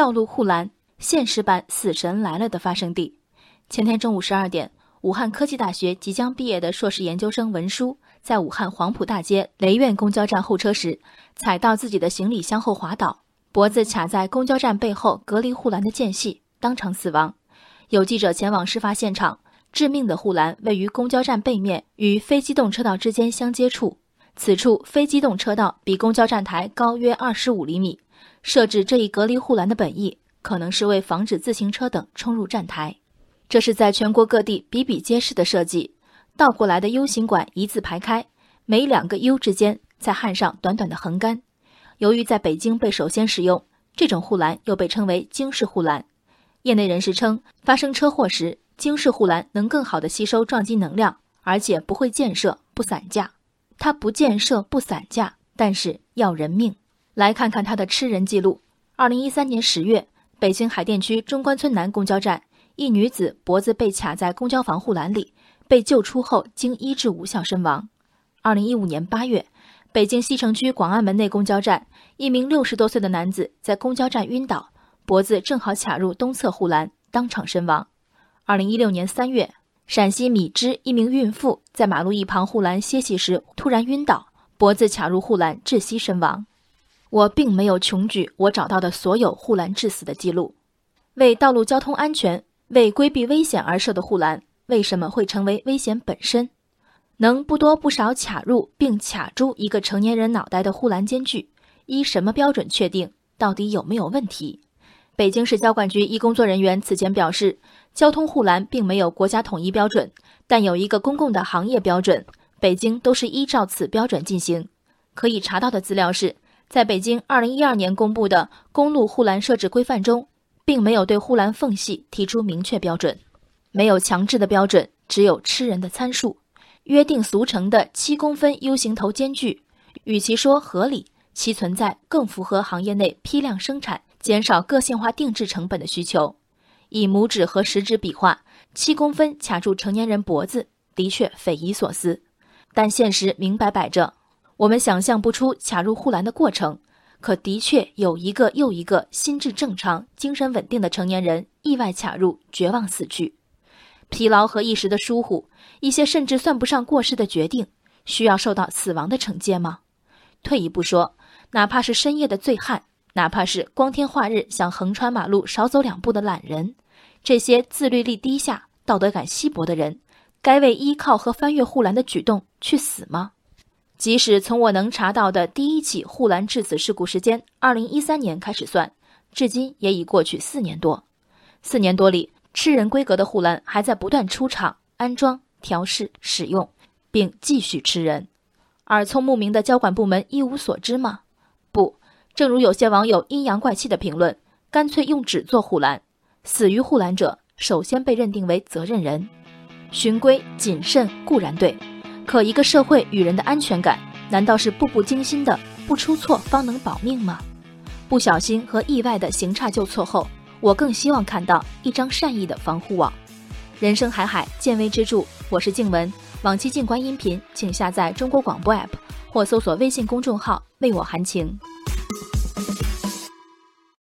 道路护栏现实版《死神来了》的发生地。前天中午十二点，武汉科技大学即将毕业的硕士研究生文书，在武汉黄埔大街雷苑公交站候车时，踩到自己的行李箱后滑倒，脖子卡在公交站背后隔离护栏的间隙，当场死亡。有记者前往事发现场，致命的护栏位于公交站背面与非机动车道之间相接处，此处非机动车道比公交站台高约二十五厘米。设置这一隔离护栏的本意，可能是为防止自行车等冲入站台。这是在全国各地比比皆是的设计。倒过来的 U 型管一字排开，每两个 U 之间再焊上短短的横杆。由于在北京被首先使用，这种护栏又被称为京式护栏。业内人士称，发生车祸时，京式护栏能更好地吸收撞击能量，而且不会溅射、不散架。它不建设、不散架，但是要人命。来看看他的吃人记录。二零一三年十月，北京海淀区中关村南公交站，一女子脖子被卡在公交防护栏里，被救出后经医治无效身亡。二零一五年八月，北京西城区广安门内公交站，一名六十多岁的男子在公交站晕倒，脖子正好卡入东侧护栏，当场身亡。二零一六年三月，陕西米脂一名孕妇在马路一旁护栏歇息时突然晕倒，脖子卡入护栏窒息身亡。我并没有穷举我找到的所有护栏致死的记录。为道路交通安全、为规避危险而设的护栏，为什么会成为危险本身？能不多不少卡入并卡住一个成年人脑袋的护栏间距，依什么标准确定？到底有没有问题？北京市交管局一工作人员此前表示，交通护栏并没有国家统一标准，但有一个公共的行业标准，北京都是依照此标准进行。可以查到的资料是。在北京二零一二年公布的《公路护栏设置规范》中，并没有对护栏缝隙提出明确标准，没有强制的标准，只有吃人的参数。约定俗成的七公分 U 型头间距，与其说合理，其存在更符合行业内批量生产、减少个性化定制成本的需求。以拇指和食指比划，七公分卡住成年人脖子，的确匪夷所思，但现实明摆摆着。我们想象不出卡入护栏的过程，可的确有一个又一个心智正常、精神稳定的成年人意外卡入，绝望死去。疲劳和一时的疏忽，一些甚至算不上过失的决定，需要受到死亡的惩戒吗？退一步说，哪怕是深夜的醉汉，哪怕是光天化日想横穿马路少走两步的懒人，这些自律力低下、道德感稀薄的人，该为依靠和翻越护栏的举动去死吗？即使从我能查到的第一起护栏致死事故时间二零一三年开始算，至今也已过去四年多。四年多里，吃人规格的护栏还在不断出厂、安装、调试、使用，并继续吃人。而聪目明的交管部门一无所知吗？正如有些网友阴阳怪气的评论：“干脆用纸做护栏，死于护栏者首先被认定为责任人。”循规谨慎固然对。可一个社会与人的安全感，难道是步步惊心的不出错方能保命吗？不小心和意外的行差就错后，我更希望看到一张善意的防护网。人生海海，见微知著。我是静文，往期静观音频，请下载中国广播 app 或搜索微信公众号为我含情。